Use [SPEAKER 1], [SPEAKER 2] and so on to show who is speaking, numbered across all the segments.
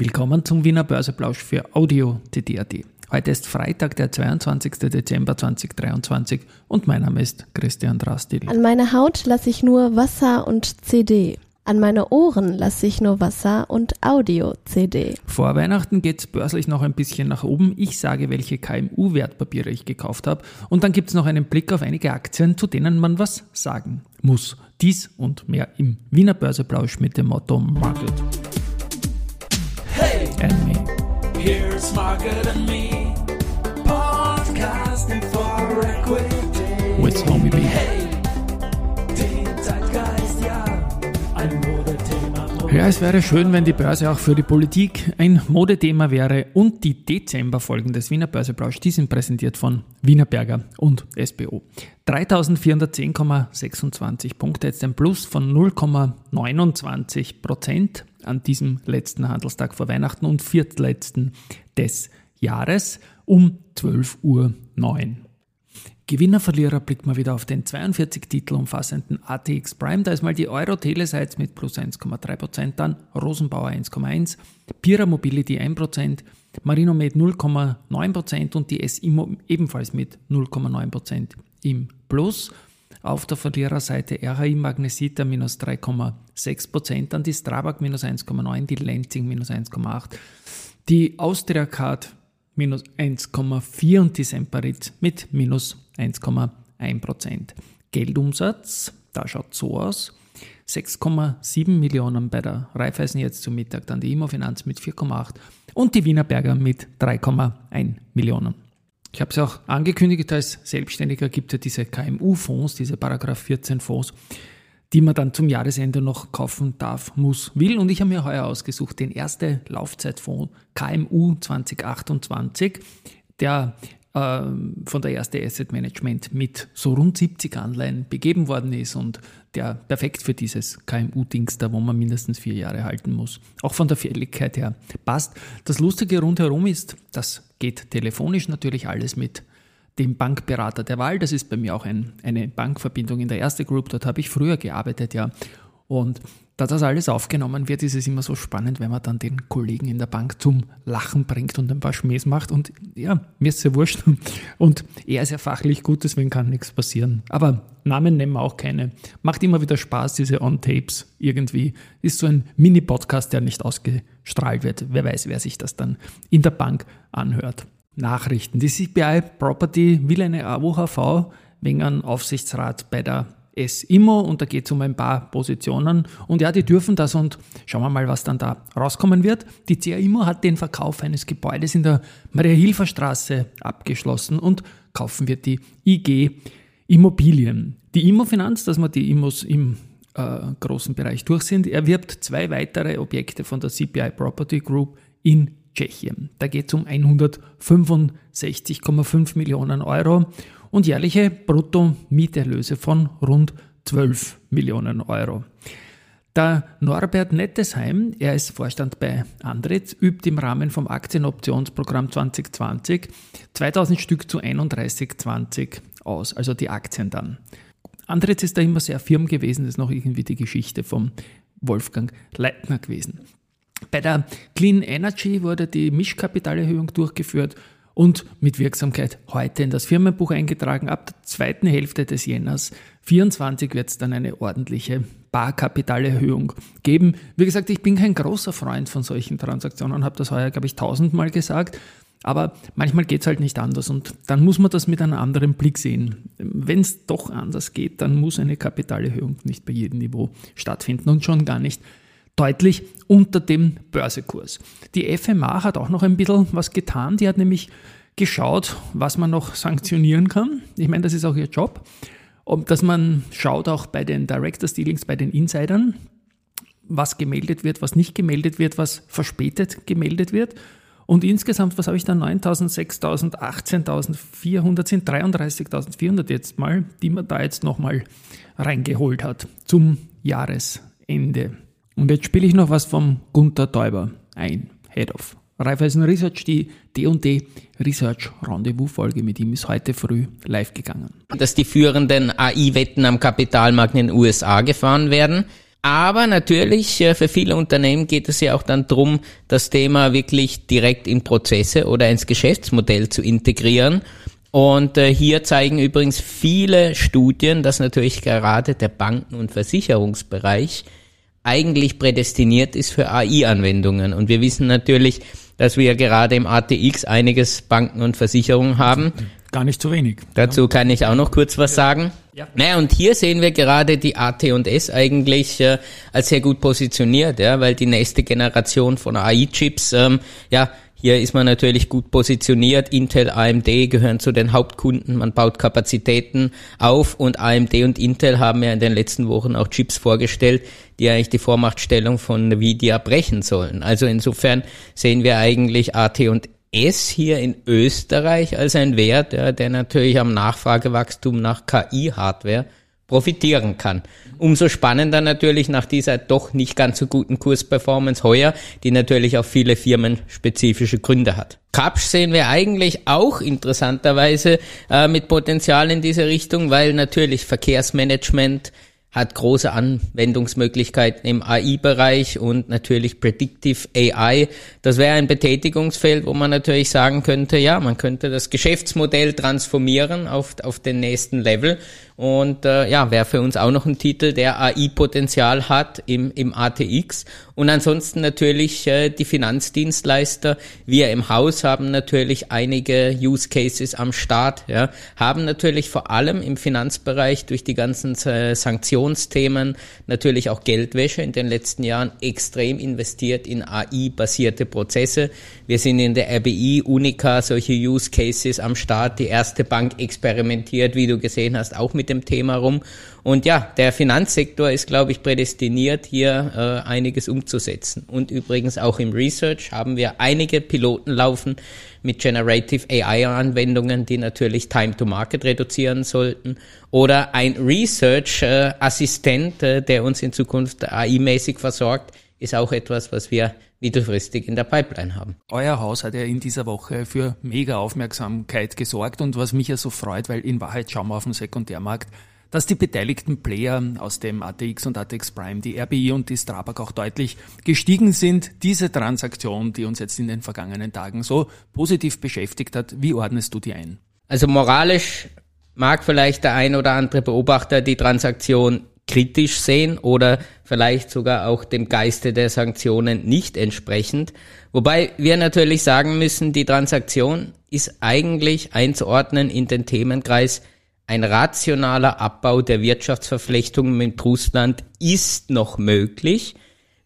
[SPEAKER 1] Willkommen zum Wiener Börseplausch für Audio TT.at. Heute ist Freitag, der 22. Dezember 2023 und mein Name ist Christian Drastil.
[SPEAKER 2] An meine Haut lasse ich nur Wasser und CD. An meine Ohren lasse ich nur Wasser und Audio-CD.
[SPEAKER 1] Vor Weihnachten geht es börslich noch ein bisschen nach oben. Ich sage, welche KMU-Wertpapiere ich gekauft habe. Und dann gibt es noch einen Blick auf einige Aktien, zu denen man was sagen muss. Dies und mehr im Wiener Börseplausch mit dem Motto Market.
[SPEAKER 3] And me. Here's Market and me. Podcasting for Equity.
[SPEAKER 1] With Homie B.
[SPEAKER 3] Hey, den Zeitgeist, ja. Ein Modethema.
[SPEAKER 1] Ja, es wäre schön, wenn die Börse auch für die Politik ein Modethema wäre und die Dezemberfolgen des Wiener Börseplausch, die sind präsentiert von Wienerberger und SBO. 3410,26 Punkte, jetzt ein Plus von 0,29 Prozent an diesem letzten Handelstag vor Weihnachten und viertletzten des Jahres um 12.09 Uhr. Gewinner, Verlierer blickt mal wieder auf den 42 Titel umfassenden ATX Prime. Da ist mal die Euro Telesites mit plus 1,3%, dann Rosenbauer 1,1%, Pira Mobility 1%, Marinomed 0,9% und die SIMO ebenfalls mit 0,9% im Plus. Auf der Verliererseite RHI Magnesita minus 3,6%, dann die Strabag minus 1,9%, die Lenzing minus 1,8%, die Austria Card minus 1,4% und die Semperit mit minus 1,1%. Geldumsatz, da schaut so aus. 6,7 Millionen bei der Raiffeisen jetzt zum Mittag, dann die Immofinanz mit 4,8 und die Wiener Berger mit 3,1 Millionen. Ich habe es auch angekündigt, als Selbstständiger gibt es ja diese KMU-Fonds, diese Paragraph 14 Fonds, die man dann zum Jahresende noch kaufen darf, muss, will. Und ich habe mir heuer ausgesucht den erste Laufzeitfonds KMU 2028, der äh, von der erste Asset Management mit so rund 70 Anleihen begeben worden ist und der perfekt für dieses KMU-Dings da, wo man mindestens vier Jahre halten muss. Auch von der Fälligkeit her passt. Das Lustige rundherum ist, das geht telefonisch natürlich alles mit dem Bankberater der Wahl. Das ist bei mir auch ein, eine Bankverbindung in der Erste Group. Dort habe ich früher gearbeitet, ja. Und da das alles aufgenommen wird, ist es immer so spannend, wenn man dann den Kollegen in der Bank zum Lachen bringt und ein paar Schmähs macht. Und ja, mir ist sehr wurscht. Und er ist ja fachlich gut, deswegen kann nichts passieren. Aber Namen nennen wir auch keine. Macht immer wieder Spaß, diese On-Tapes irgendwie. Ist so ein Mini-Podcast, der nicht ausgestrahlt wird. Wer weiß, wer sich das dann in der Bank anhört. Nachrichten. Die CPI Property will eine AOHV wegen einem Aufsichtsrat bei der S-Immo und da geht es um ein paar Positionen und ja, die dürfen das und schauen wir mal, was dann da rauskommen wird. Die CA-Immo hat den Verkauf eines Gebäudes in der Maria-Hilfer-Straße abgeschlossen und kaufen wird die IG Immobilien. Die Immofinanz, dass wir die Immos im äh, großen Bereich durch sind, erwirbt zwei weitere Objekte von der CPI Property Group in Tschechien. Da geht es um 165,5 Millionen Euro und jährliche Brutto-Mieterlöse von rund 12 Millionen Euro. Der Norbert Nettesheim, er ist Vorstand bei Andritz, übt im Rahmen vom Aktienoptionsprogramm 2020 2000 Stück zu 31,20 aus, also die Aktien dann. Andritz ist da immer sehr firm gewesen, das ist noch irgendwie die Geschichte vom Wolfgang Leitner gewesen. Bei der Clean Energy wurde die Mischkapitalerhöhung durchgeführt und mit Wirksamkeit heute in das Firmenbuch eingetragen. Ab der zweiten Hälfte des Jänners 24 wird es dann eine ordentliche Barkapitalerhöhung geben. Wie gesagt, ich bin kein großer Freund von solchen Transaktionen, habe das heuer, glaube ich, tausendmal gesagt. Aber manchmal geht es halt nicht anders und dann muss man das mit einem anderen Blick sehen. Wenn es doch anders geht, dann muss eine Kapitalerhöhung nicht bei jedem Niveau stattfinden und schon gar nicht deutlich unter dem Börsekurs. Die FMA hat auch noch ein bisschen was getan. Die hat nämlich geschaut, was man noch sanktionieren kann. Ich meine, das ist auch ihr Job. Und dass man schaut auch bei den Directors Dealings, bei den Insidern, was gemeldet wird, was nicht gemeldet wird, was verspätet gemeldet wird. Und insgesamt, was habe ich da? 9.000, 6.000, 18.400 sind 33.400 jetzt mal, die man da jetzt nochmal reingeholt hat zum Jahresende. Und jetzt spiele ich noch was vom Gunther Täuber ein, Head of Raiffeisen Research, die D&D Research Rendezvous Folge mit ihm ist heute früh live gegangen.
[SPEAKER 4] Dass die führenden AI-Wetten am Kapitalmarkt in den USA gefahren werden. Aber natürlich, äh, für viele Unternehmen geht es ja auch dann drum, das Thema wirklich direkt in Prozesse oder ins Geschäftsmodell zu integrieren. Und äh, hier zeigen übrigens viele Studien, dass natürlich gerade der Banken- und Versicherungsbereich eigentlich prädestiniert ist für AI-Anwendungen. Und wir wissen natürlich, dass wir gerade im ATX einiges Banken und Versicherungen haben.
[SPEAKER 1] Gar nicht zu wenig.
[SPEAKER 4] Dazu kann ich auch noch kurz was sagen. Ja. Naja, und hier sehen wir gerade die AT&S eigentlich äh, als sehr gut positioniert, ja, weil die nächste Generation von AI-Chips, ähm, ja, hier ist man natürlich gut positioniert. Intel, AMD gehören zu den Hauptkunden. Man baut Kapazitäten auf und AMD und Intel haben ja in den letzten Wochen auch Chips vorgestellt, die eigentlich die Vormachtstellung von Nvidia brechen sollen. Also insofern sehen wir eigentlich AT und S hier in Österreich als ein Wert, der natürlich am Nachfragewachstum nach KI-Hardware profitieren kann. Umso spannender natürlich nach dieser doch nicht ganz so guten Kursperformance heuer, die natürlich auch viele Firmen spezifische Gründe hat. Kapsch sehen wir eigentlich auch interessanterweise äh, mit Potenzial in diese Richtung, weil natürlich Verkehrsmanagement, hat große Anwendungsmöglichkeiten im AI-Bereich und natürlich Predictive AI. Das wäre ein Betätigungsfeld, wo man natürlich sagen könnte, ja, man könnte das Geschäftsmodell transformieren auf, auf den nächsten Level und äh, ja, wäre für uns auch noch ein Titel, der AI-Potenzial hat im, im ATX. Und ansonsten natürlich äh, die Finanzdienstleister. Wir im Haus haben natürlich einige Use Cases am Start, ja, haben natürlich vor allem im Finanzbereich durch die ganzen äh, Sanktionsthemen natürlich auch Geldwäsche in den letzten Jahren extrem investiert in AI-basierte Prozesse. Wir sind in der RBI, Unica, solche Use Cases am Start. Die erste Bank experimentiert, wie du gesehen hast, auch mit dem Thema rum. Und ja, der Finanzsektor ist, glaube ich, prädestiniert, hier äh, einiges umzusetzen. Und übrigens auch im Research haben wir einige Piloten laufen mit Generative AI-Anwendungen, die natürlich Time to Market reduzieren sollten. Oder ein Research-Assistent, äh, der uns in Zukunft AI-mäßig versorgt, ist auch etwas, was wir mittelfristig in der Pipeline haben.
[SPEAKER 1] Euer Haus hat ja in dieser Woche für mega Aufmerksamkeit gesorgt und was mich ja so freut, weil in Wahrheit schauen wir auf den Sekundärmarkt, dass die beteiligten Player aus dem ATX und ATX Prime, die RBI und die Strabag auch deutlich gestiegen sind. Diese Transaktion, die uns jetzt in den vergangenen Tagen so positiv beschäftigt hat, wie ordnest du die ein?
[SPEAKER 4] Also moralisch mag vielleicht der ein oder andere Beobachter die Transaktion kritisch sehen oder vielleicht sogar auch dem Geiste der Sanktionen nicht entsprechend. Wobei wir natürlich sagen müssen, die Transaktion ist eigentlich einzuordnen in den Themenkreis ein rationaler Abbau der Wirtschaftsverflechtungen mit Russland ist noch möglich.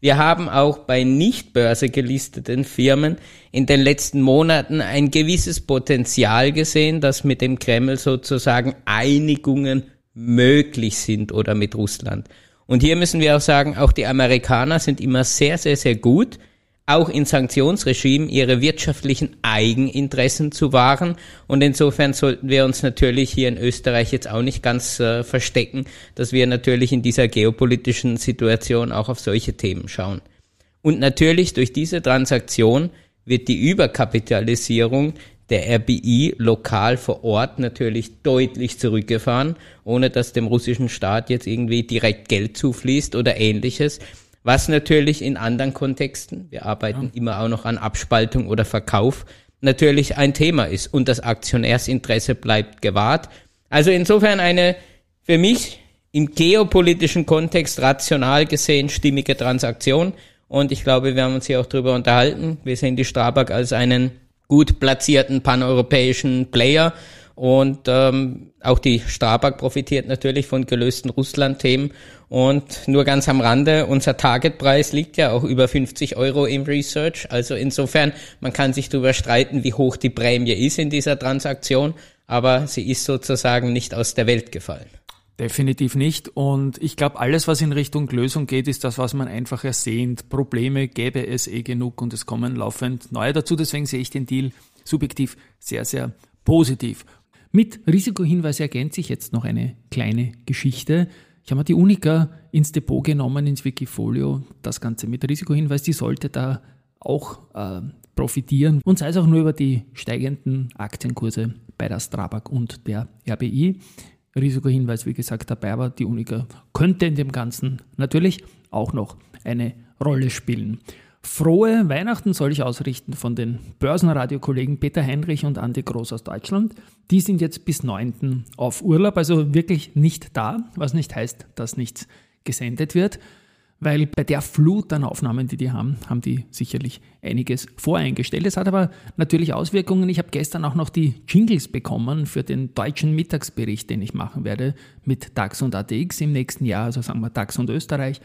[SPEAKER 4] Wir haben auch bei nicht börsegelisteten Firmen in den letzten Monaten ein gewisses Potenzial gesehen, dass mit dem Kreml sozusagen Einigungen möglich sind oder mit Russland. Und hier müssen wir auch sagen, auch die Amerikaner sind immer sehr, sehr, sehr gut, auch in Sanktionsregimen ihre wirtschaftlichen Eigeninteressen zu wahren. Und insofern sollten wir uns natürlich hier in Österreich jetzt auch nicht ganz äh, verstecken, dass wir natürlich in dieser geopolitischen Situation auch auf solche Themen schauen. Und natürlich durch diese Transaktion wird die Überkapitalisierung der RBI lokal vor Ort natürlich deutlich zurückgefahren, ohne dass dem russischen Staat jetzt irgendwie direkt Geld zufließt oder ähnliches. Was natürlich in anderen Kontexten, wir arbeiten ja. immer auch noch an Abspaltung oder Verkauf, natürlich ein Thema ist und das Aktionärsinteresse bleibt gewahrt. Also insofern eine für mich im geopolitischen Kontext rational gesehen stimmige Transaktion. Und ich glaube, wir haben uns hier auch drüber unterhalten. Wir sehen die Strabag als einen gut platzierten paneuropäischen Player. Und ähm, auch die Strabag profitiert natürlich von gelösten Russland-Themen. Und nur ganz am Rande, unser Targetpreis liegt ja auch über 50 Euro im Research. Also insofern, man kann sich darüber streiten, wie hoch die Prämie ist in dieser Transaktion, aber sie ist sozusagen nicht aus der Welt gefallen.
[SPEAKER 1] Definitiv nicht. Und ich glaube, alles, was in Richtung Lösung geht, ist das, was man einfach ersehnt. Probleme gäbe es eh genug und es kommen laufend neue dazu. Deswegen sehe ich den Deal subjektiv sehr, sehr positiv. Mit Risikohinweis ergänzt sich jetzt noch eine kleine Geschichte. Ich habe mir die Unica ins Depot genommen, ins Wikifolio. Das Ganze mit Risikohinweis, die sollte da auch äh, profitieren. Und sei es auch nur über die steigenden Aktienkurse bei der Strabag und der RBI. Risikohinweis, wie gesagt, dabei war. Die Unica könnte in dem Ganzen natürlich auch noch eine Rolle spielen. Frohe Weihnachten soll ich ausrichten von den Börsenradiokollegen Peter Heinrich und Andi Groß aus Deutschland. Die sind jetzt bis 9. auf Urlaub, also wirklich nicht da, was nicht heißt, dass nichts gesendet wird, weil bei der Flut an Aufnahmen, die die haben, haben die sicherlich einiges voreingestellt. Es hat aber natürlich Auswirkungen. Ich habe gestern auch noch die Jingles bekommen für den deutschen Mittagsbericht, den ich machen werde mit DAX und ATX im nächsten Jahr, also sagen wir DAX und Österreich.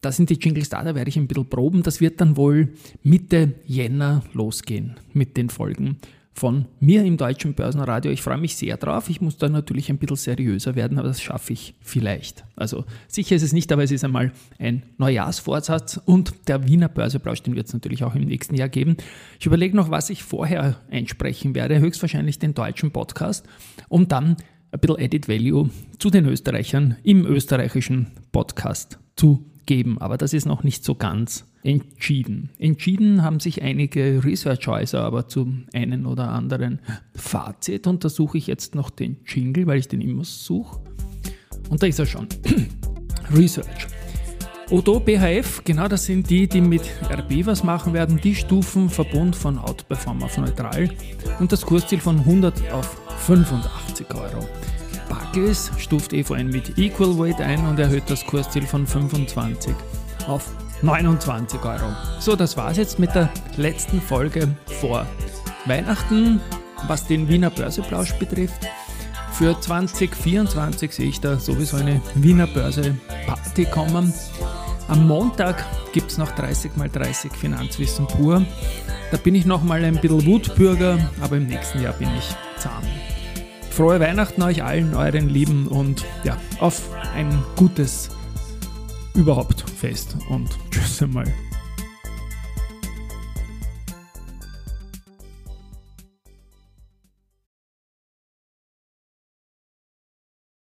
[SPEAKER 1] Da sind die Jingles da, da werde ich ein bisschen proben. Das wird dann wohl Mitte Jänner losgehen mit den Folgen von mir im deutschen Börsenradio. Ich freue mich sehr drauf. Ich muss da natürlich ein bisschen seriöser werden, aber das schaffe ich vielleicht. Also sicher ist es nicht, aber es ist einmal ein Neujahrsvorsatz und der Wiener Börseplausch, den wird es natürlich auch im nächsten Jahr geben. Ich überlege noch, was ich vorher einsprechen werde, höchstwahrscheinlich den deutschen Podcast, um dann ein bisschen Edit Value zu den Österreichern im österreichischen Podcast zu geben, aber das ist noch nicht so ganz entschieden. Entschieden haben sich einige Research-Häuser aber zum einen oder anderen Fazit und da suche ich jetzt noch den Jingle, weil ich den immer suche. Und da ist er schon. Research. Odo BHF, genau das sind die, die mit RB was machen werden. Die Stufenverbund von Outperform auf neutral und das Kursziel von 100 auf 85 Euro. Barclays stuft EVN mit Equal Weight ein und erhöht das Kursziel von 25 auf 29 Euro. So, das war's jetzt mit der letzten Folge vor Weihnachten, was den Wiener Börseplausch betrifft. Für 2024 sehe ich da sowieso eine Wiener Börse Party kommen. Am Montag gibt es noch 30 mal 30 Finanzwissen pur. Da bin ich nochmal ein bisschen Wutbürger, aber im nächsten Jahr bin ich zahm. Frohe Weihnachten euch allen, euren Lieben und ja, auf ein gutes überhaupt Fest und tschüss einmal.